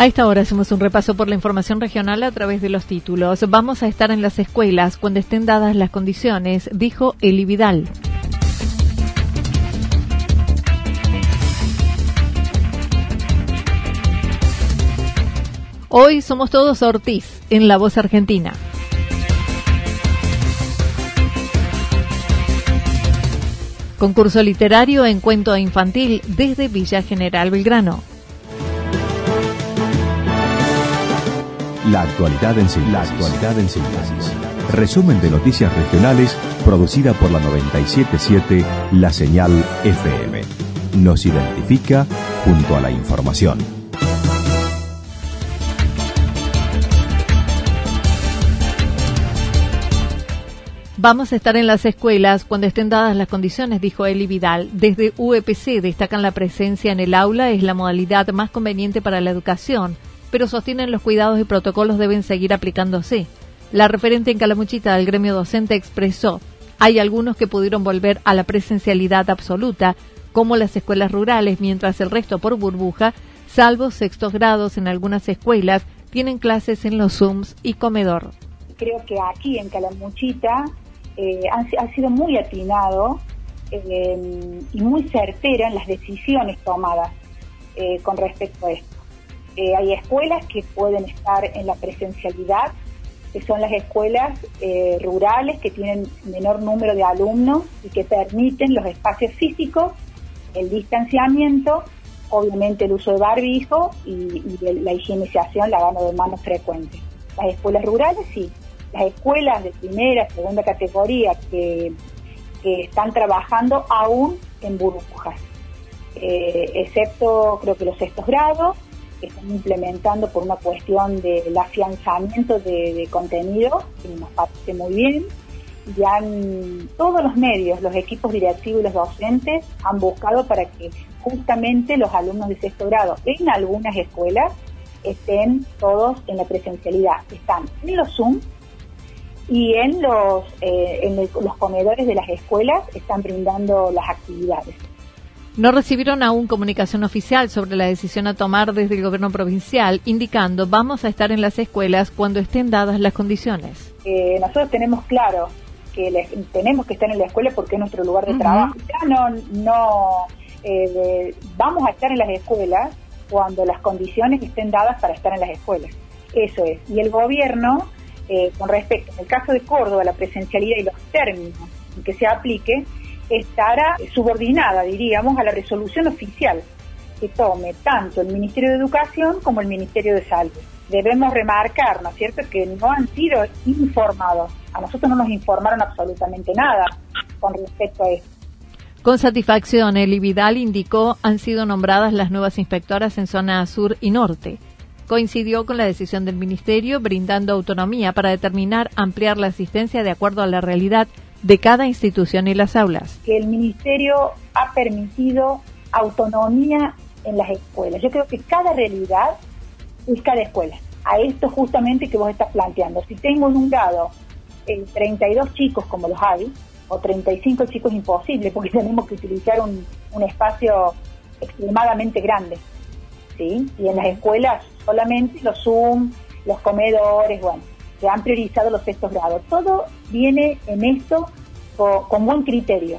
A esta hora hacemos un repaso por la información regional a través de los títulos. Vamos a estar en las escuelas cuando estén dadas las condiciones, dijo Eli Vidal. Hoy somos todos Ortiz en La Voz Argentina. Concurso literario en cuento infantil desde Villa General Belgrano. La actualidad en síntesis. Resumen de noticias regionales producida por la 977 La Señal FM. Nos identifica junto a la información. Vamos a estar en las escuelas cuando estén dadas las condiciones, dijo Eli Vidal. Desde UEPC destacan la presencia en el aula es la modalidad más conveniente para la educación pero sostienen los cuidados y protocolos deben seguir aplicándose. La referente en Calamuchita del gremio docente expresó, hay algunos que pudieron volver a la presencialidad absoluta, como las escuelas rurales, mientras el resto por burbuja, salvo sextos grados en algunas escuelas, tienen clases en los Zooms y comedor. Creo que aquí en Calamuchita eh, ha, sido muy atinado eh, y muy certera en las decisiones tomadas eh, con respecto a esto. Eh, hay escuelas que pueden estar en la presencialidad, que son las escuelas eh, rurales que tienen menor número de alumnos y que permiten los espacios físicos, el distanciamiento, obviamente el uso de barbijo y, la higienización, de manos frecuente. Las escuelas rurales sí, las escuelas de primera, segunda categoría que, están trabajando aún en burbujas, eh, excepto creo que los sextos grados que están implementando por una cuestión del afianzamiento de, contenido, que nos parece muy bien. Ya todos los medios, los equipos directivos y los docentes han buscado para que justamente los alumnos de sexto grado en algunas escuelas estén todos en la presencialidad. Están en los Zoom y en los, eh, en los comedores de las escuelas están brindando las actividades. No recibieron aún comunicación oficial sobre la decisión a tomar desde el gobierno provincial, indicando vamos a estar en las escuelas cuando estén dadas las condiciones. Eh, nosotros tenemos claro que tenemos que estar en la escuela porque es nuestro lugar de trabajo. Ya no, no eh, vamos a estar en las escuelas cuando las condiciones estén dadas para estar en las escuelas. Eso es. Y el gobierno, eh, con respecto, en el caso de Córdoba, la presencialidad y los términos en que se aplique, estará subordinada, diríamos, a la resolución oficial que tome tanto el Ministerio de Educación como el Ministerio de Salud. Debemos remarcar, ¿no es cierto?, que no han sido informados. A nosotros no nos informaron absolutamente nada con respecto a esto. Con satisfacción, Eli Vidal indicó han sido nombradas las nuevas inspectoras en zona sur y norte. Coincidió con la decisión del Ministerio, brindando autonomía para determinar ampliar la asistencia de acuerdo a la realidad de cada institución y las aulas. Que el Ministerio ha permitido autonomía en las escuelas. Yo creo que cada realidad es cada escuela. a esto justamente que vos estás planteando. Si tengo en un grado eh, 32 chicos como los hay, o 35 chicos imposible, porque tenemos que utilizar un, un espacio extremadamente grande. ¿sí? Y en las escuelas solamente los Zoom, los comedores, bueno, se han priorizado los sextos grados. Todo viene en esto con, con buen criterio.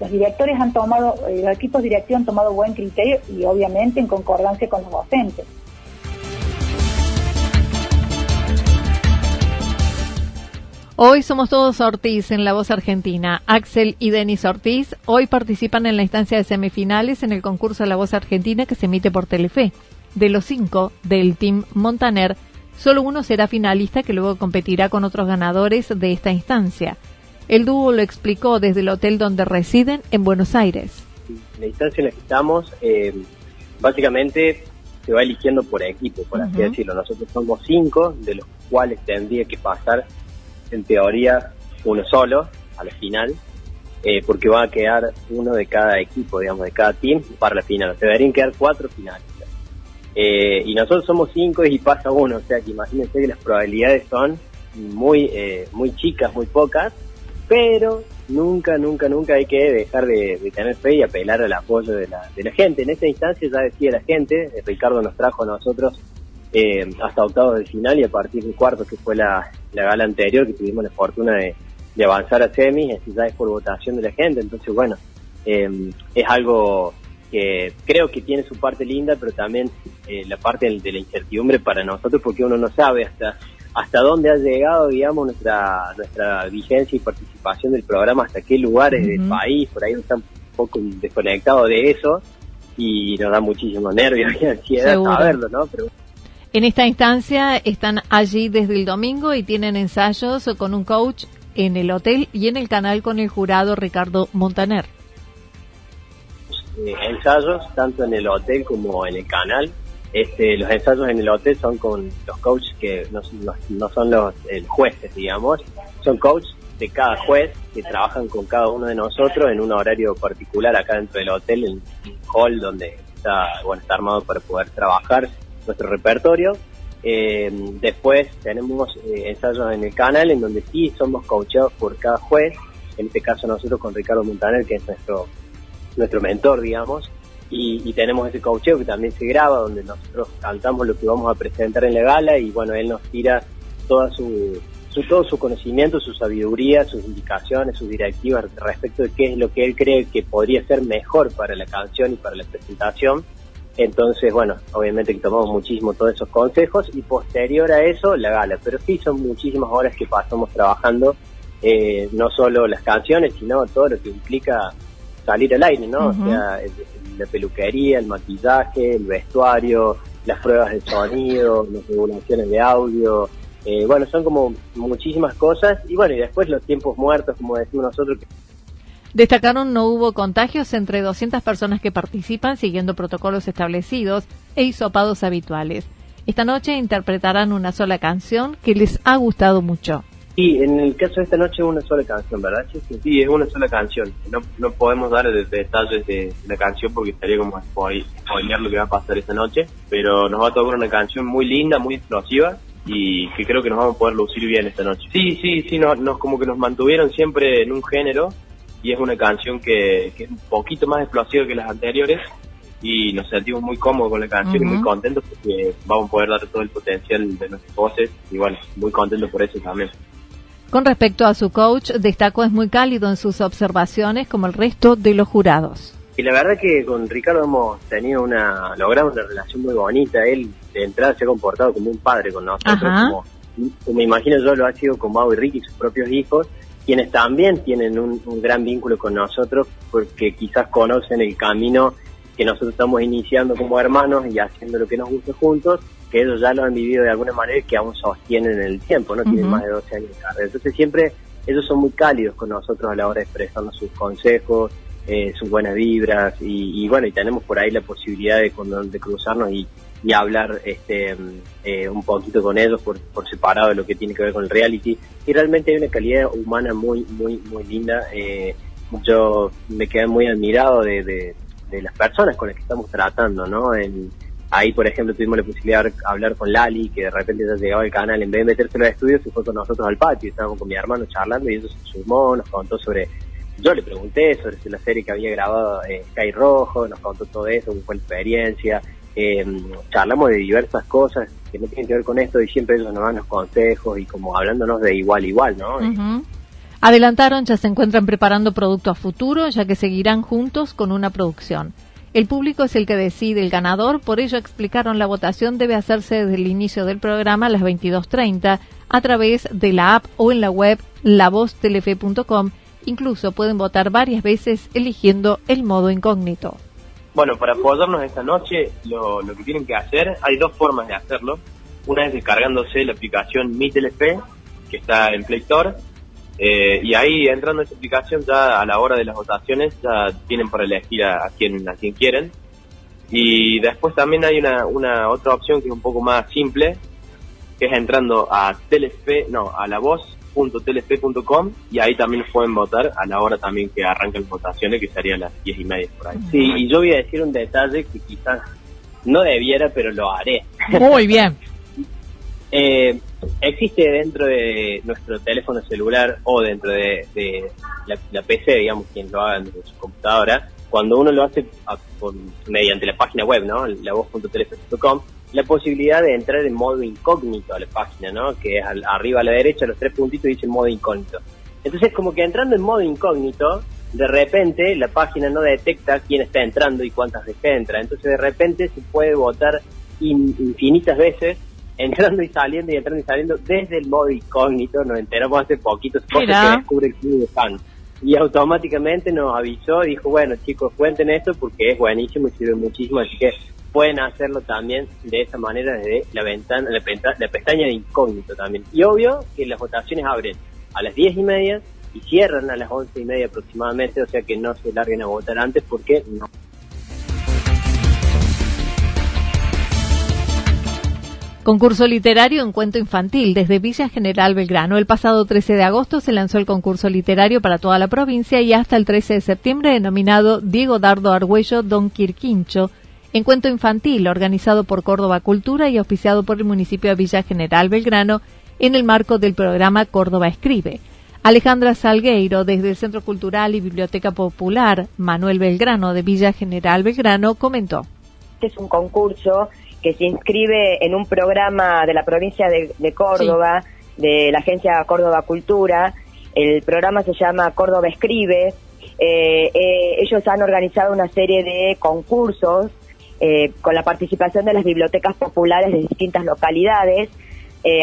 Los directores han tomado, eh, los equipos directivos han tomado buen criterio y obviamente en concordancia con los docentes. Hoy somos todos Ortiz en La Voz Argentina. Axel y Denis Ortiz hoy participan en la instancia de semifinales en el concurso La Voz Argentina que se emite por Telefe. De los cinco del Team Montaner, solo uno será finalista que luego competirá con otros ganadores de esta instancia. El dúo lo explicó desde el hotel donde residen en Buenos Aires. La instancia en la que estamos, eh, básicamente se va eligiendo por equipo, por así decirlo. Nosotros somos cinco, de los cuales tendría que pasar, en teoría, uno solo a la final, eh, porque va a quedar uno de cada equipo, digamos, de cada team para la final. O sea, deberían quedar cuatro finalistas. Eh, y nosotros somos cinco y pasa uno, o sea que imagínense que las probabilidades son muy, eh, muy chicas, muy pocas, pero nunca, nunca, nunca hay que dejar de, tener fe y apelar al apoyo de la, de la gente. En esta instancia ya decía la gente, eh, Ricardo nos trajo a nosotros eh, hasta octavos de final y a partir del cuarto, que fue la, la gala anterior, que tuvimos la fortuna de, de avanzar a semis, ya es por votación de la gente, entonces bueno, eh, es algo que creo que tiene su parte linda, pero también eh, la parte de la incertidumbre para nosotros, porque uno no sabe hasta hasta dónde ha llegado, digamos, nuestra nuestra vigencia y participación del programa, hasta qué lugares del país, por ahí uno está un poco desconectado de eso y nos da muchísimo nervio y ansiedad Seguro. saberlo, ¿no? Pero En esta instancia están allí desde el domingo y tienen ensayos con un coach en el hotel y en el canal con el jurado Ricardo Montaner. Eh, ensayos, tanto en el hotel como en el canal. Este, los ensayos en el hotel son con los coaches que no, no- no son los jueces, digamos, son coaches de cada juez que trabajan con cada uno de nosotros en un horario particular acá dentro del hotel, en un hall donde está, bueno, está armado para poder trabajar nuestro repertorio. Eh, después tenemos eh, ensayos en el canal en donde sí somos coachados por cada juez, en este caso nosotros con Ricardo Montaner, que es nuestro nuestro mentor, digamos, y, y tenemos ese coacheo que también se graba, donde nosotros cantamos lo que vamos a presentar en la gala y bueno, él nos tira toda su, su- todo su conocimiento, su sabiduría, sus indicaciones, sus directivas respecto de qué es lo que él cree que podría ser mejor para la canción y para la presentación. Entonces, bueno, obviamente que tomamos muchísimo todos esos consejos y posterior a eso la gala, pero sí son muchísimas horas que pasamos trabajando, eh, no solo las canciones, sino todo lo que implica salir al aire, ¿no? O sea, el- el- la peluquería, el maquillaje, el vestuario, las pruebas de sonido, las regulaciones de audio, eh, bueno, son como muchísimas cosas y bueno, y después los tiempos muertos, como decimos nosotros, que Destacaron no hubo contagios entre 200 personas que participan siguiendo protocolos establecidos e hisopados habituales. Esta noche interpretarán una sola canción que les ha gustado mucho. Sí, en el caso de esta noche es una sola canción, ¿verdad? Sí, sí. Sí, es una sola canción. No, no podemos dar de- detalles de la canción porque estaría como spoil- spoilear lo que va a pasar esta noche. Pero nos va a tocar una canción muy linda, muy explosiva y que creo que nos vamos a poder lucir bien esta noche. Sí, sí, sí, nos, nos- como que nos mantuvieron siempre en un género y es una canción que, que es un poquito más explosiva que las anteriores y nos sentimos muy cómodos con la canción y muy contentos porque vamos a poder dar todo el potencial de nuestras voces y bueno, muy contentos por eso también. Con respecto a su coach, destacó es muy cálido en sus observaciones como el resto de los jurados. Y la verdad que con Ricardo hemos tenido una, logramos una relación muy bonita. Él de entrada se ha comportado como un padre con nosotros, Ajá. como me imagino yo lo ha sido con Mau y Ricky, sus propios hijos, quienes también tienen un, un gran vínculo con nosotros porque quizás conocen el camino que nosotros estamos iniciando como hermanos y haciendo lo que nos gusta juntos, que ellos ya lo han vivido de alguna manera y que aún sostienen en el tiempo, ¿no? Tienen más de 12 años de carrera. Entonces siempre ellos son muy cálidos con nosotros a la hora de expresarnos sus consejos, eh, sus buenas vibras y, y bueno, y tenemos por ahí la posibilidad de, cuando- de cruzarnos y, y hablar este eh, un poquito con ellos por, por separado de lo que tiene que ver con el reality y realmente hay una calidad humana muy muy muy linda eh, yo me quedé muy admirado de, de, de las personas con las que estamos tratando no En- Ahí, por ejemplo, tuvimos la posibilidad de hablar con Lali, que de repente ya llegaba al canal, en vez de meterse en los estudios, se fue con nosotros al patio, estábamos con mi hermano charlando y eso se sumó, nos contó sobre, yo le pregunté sobre la serie que había grabado eh, Sky Rojo, nos contó todo eso, cómo fue la experiencia, eh, charlamos de diversas cosas que no tienen que ver con esto y siempre ellos nos dan los consejos y como hablándonos de igual igual, ¿no? Adelantaron, ya se encuentran preparando producto a futuro, ya que seguirán juntos con una producción. El público es el que decide el ganador, por ello explicaron la votación debe hacerse desde el inicio del programa a las 22.30 a través de la app o en la web lavoztelefe.com. Incluso pueden votar varias veces eligiendo el modo incógnito. Bueno, para apoyarnos esta noche, lo, que tienen que hacer, hay dos formas de hacerlo. Una es descargándose la aplicación Mi Telefe, que está en Play Store, eh, y ahí entrando en esa aplicación ya a la hora de las votaciones ya tienen para elegir a, quien a quien quieren. Y después también hay una, una otra opción que es un poco más simple, que es entrando a Telefe, no, a la voz.telefe.com y ahí también pueden votar a la hora también que arrancan las votaciones, que sería a las diez y media por ahí. Sí, y yo voy a decir un detalle que quizás no debiera, pero lo haré. Muy bien. Eh, existe dentro de nuestro teléfono celular o dentro de, la, PC, digamos, quien lo haga en su computadora, cuando uno lo hace mediante la página web, ¿no? La voz.teléfono.com, la posibilidad de entrar en modo incógnito a la página, ¿no? Que es arriba a la derecha, los tres puntitos dice modo incógnito. Entonces, como que entrando en modo incógnito, de repente la página no detecta quién está entrando y cuántas veces entra. Entonces, de repente se puede votar infinitas veces entrando y saliendo y entrando y saliendo desde el modo incógnito, nos enteramos hace poquito, cosas que descubre el club de fans. Y automáticamente nos avisó, dijo, bueno chicos, cuenten esto porque es buenísimo y sirve muchísimo, así que pueden hacerlo también de esa manera desde la ventana, la, la pestaña de incógnito también. Y obvio que las votaciones abren a las diez y media y cierran a las once y media aproximadamente, o sea que no se larguen a votar antes porque no Concurso literario en cuento infantil desde Villa General Belgrano. El pasado 13 de agosto se lanzó el concurso literario para toda la provincia y hasta el 13 de septiembre denominado Diego Dardo Argüello Don Quirquincho, en cuento infantil organizado por Córdoba Cultura y auspiciado por el municipio de Villa General Belgrano en el marco del programa Córdoba Escribe. Alejandra Salgueiro, desde el Centro Cultural y Biblioteca Popular Manuel Belgrano de Villa General Belgrano, comentó. Es un concurso que se inscribe en un programa de la provincia de, Córdoba, de la agencia Córdoba Cultura. El programa se llama Córdoba Escribe. Eh, eh, ellos han organizado una serie de concursos eh, con la participación de las bibliotecas populares de distintas localidades.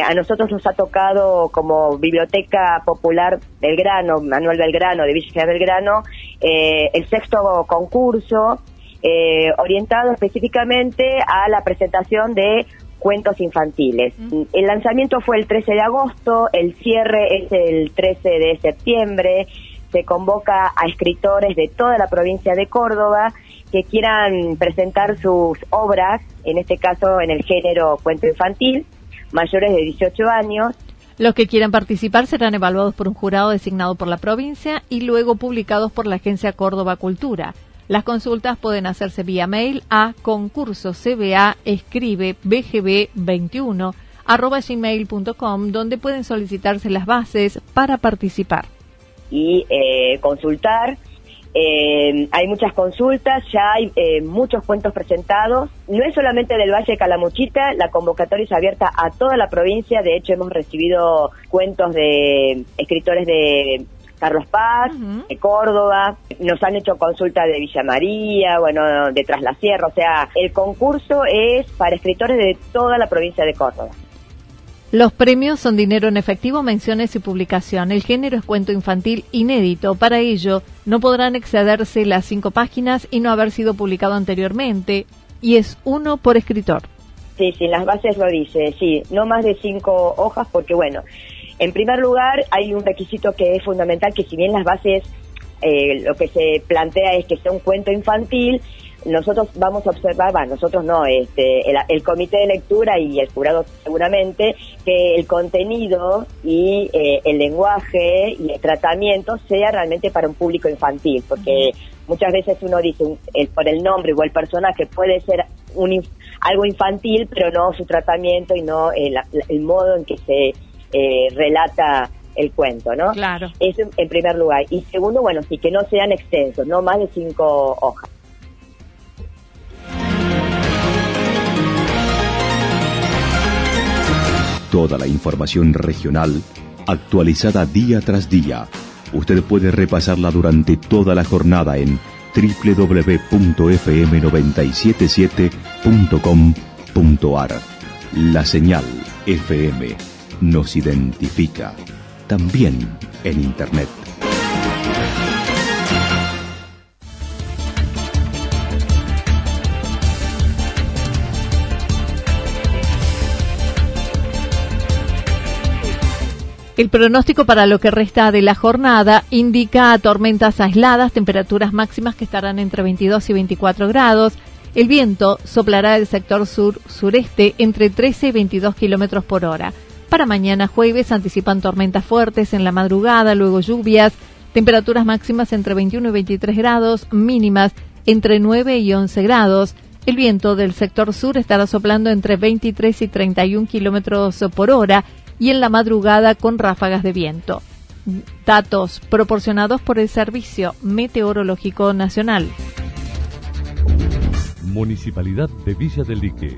a nosotros nos ha tocado como Biblioteca Popular Belgrano, Manuel Belgrano, de Villa Belgrano, el sexto concurso eh, orientado específicamente a la presentación de cuentos infantiles. El lanzamiento fue el 13 de agosto, el cierre es el 13 de septiembre, se convoca a escritores de toda la provincia de Córdoba que quieran presentar sus obras, en este caso en el género cuento infantil, mayores de 18 años, los que quieran participar serán evaluados por un jurado designado por la provincia y luego publicados por la Agencia Córdoba Cultura. Las consultas pueden hacerse vía mail a concurso cba escribe bgb21 arroba gmail.com donde pueden solicitarse las bases para participar. Y eh, consultar. Eh, hay muchas consultas, ya hay eh, muchos cuentos presentados. No es solamente del Valle de Calamuchita, la convocatoria es abierta a toda la provincia. De hecho, hemos recibido cuentos de escritores de Carlos Paz, de Córdoba, nos han hecho consulta de Villa María, bueno, de Tras la Sierra, o sea, el concurso es para escritores de toda la provincia de Córdoba. Los premios son dinero en efectivo, menciones y publicación. El género es cuento infantil inédito. Para ello, no podrán excederse las cinco páginas y no haber sido publicado anteriormente. Y es uno por escritor. Sí, sí, las bases lo dice, sí, no más de cinco hojas porque, bueno, en primer lugar, hay un requisito que es fundamental, que si bien las bases, eh, lo que se plantea es que sea un cuento infantil, nosotros vamos a observar, bueno, nosotros no, este, el, comité de lectura y el jurado seguramente, que el contenido y eh, el lenguaje y el tratamiento sea realmente para un público infantil, porque muchas veces uno dice por el nombre o el personaje puede ser un, algo infantil, pero no su tratamiento y no el, modo en que se eh, relata el cuento, ¿no? Claro. Eso en primer lugar. Y segundo, bueno, sí, que no sean extensos, no más de cinco hojas. Toda la información regional actualizada día tras día. Usted puede repasarla durante toda la jornada en www.fm977.com.ar. La señal FM nos identifica también en Internet. El pronóstico para lo que resta de la jornada indica tormentas aisladas, temperaturas máximas que estarán entre 22 y 24 grados. El viento soplará del sector sur-sureste entre 13 y 22 kilómetros por hora. Para mañana jueves anticipan tormentas fuertes en la madrugada, luego lluvias, temperaturas máximas entre 21 y 23 grados, mínimas entre 9 y 11 grados. El viento del sector sur estará soplando entre 23 y 31 kilómetros por hora y en la madrugada con ráfagas de viento. Datos proporcionados por el Servicio Meteorológico Nacional. Municipalidad de Villa del Lique.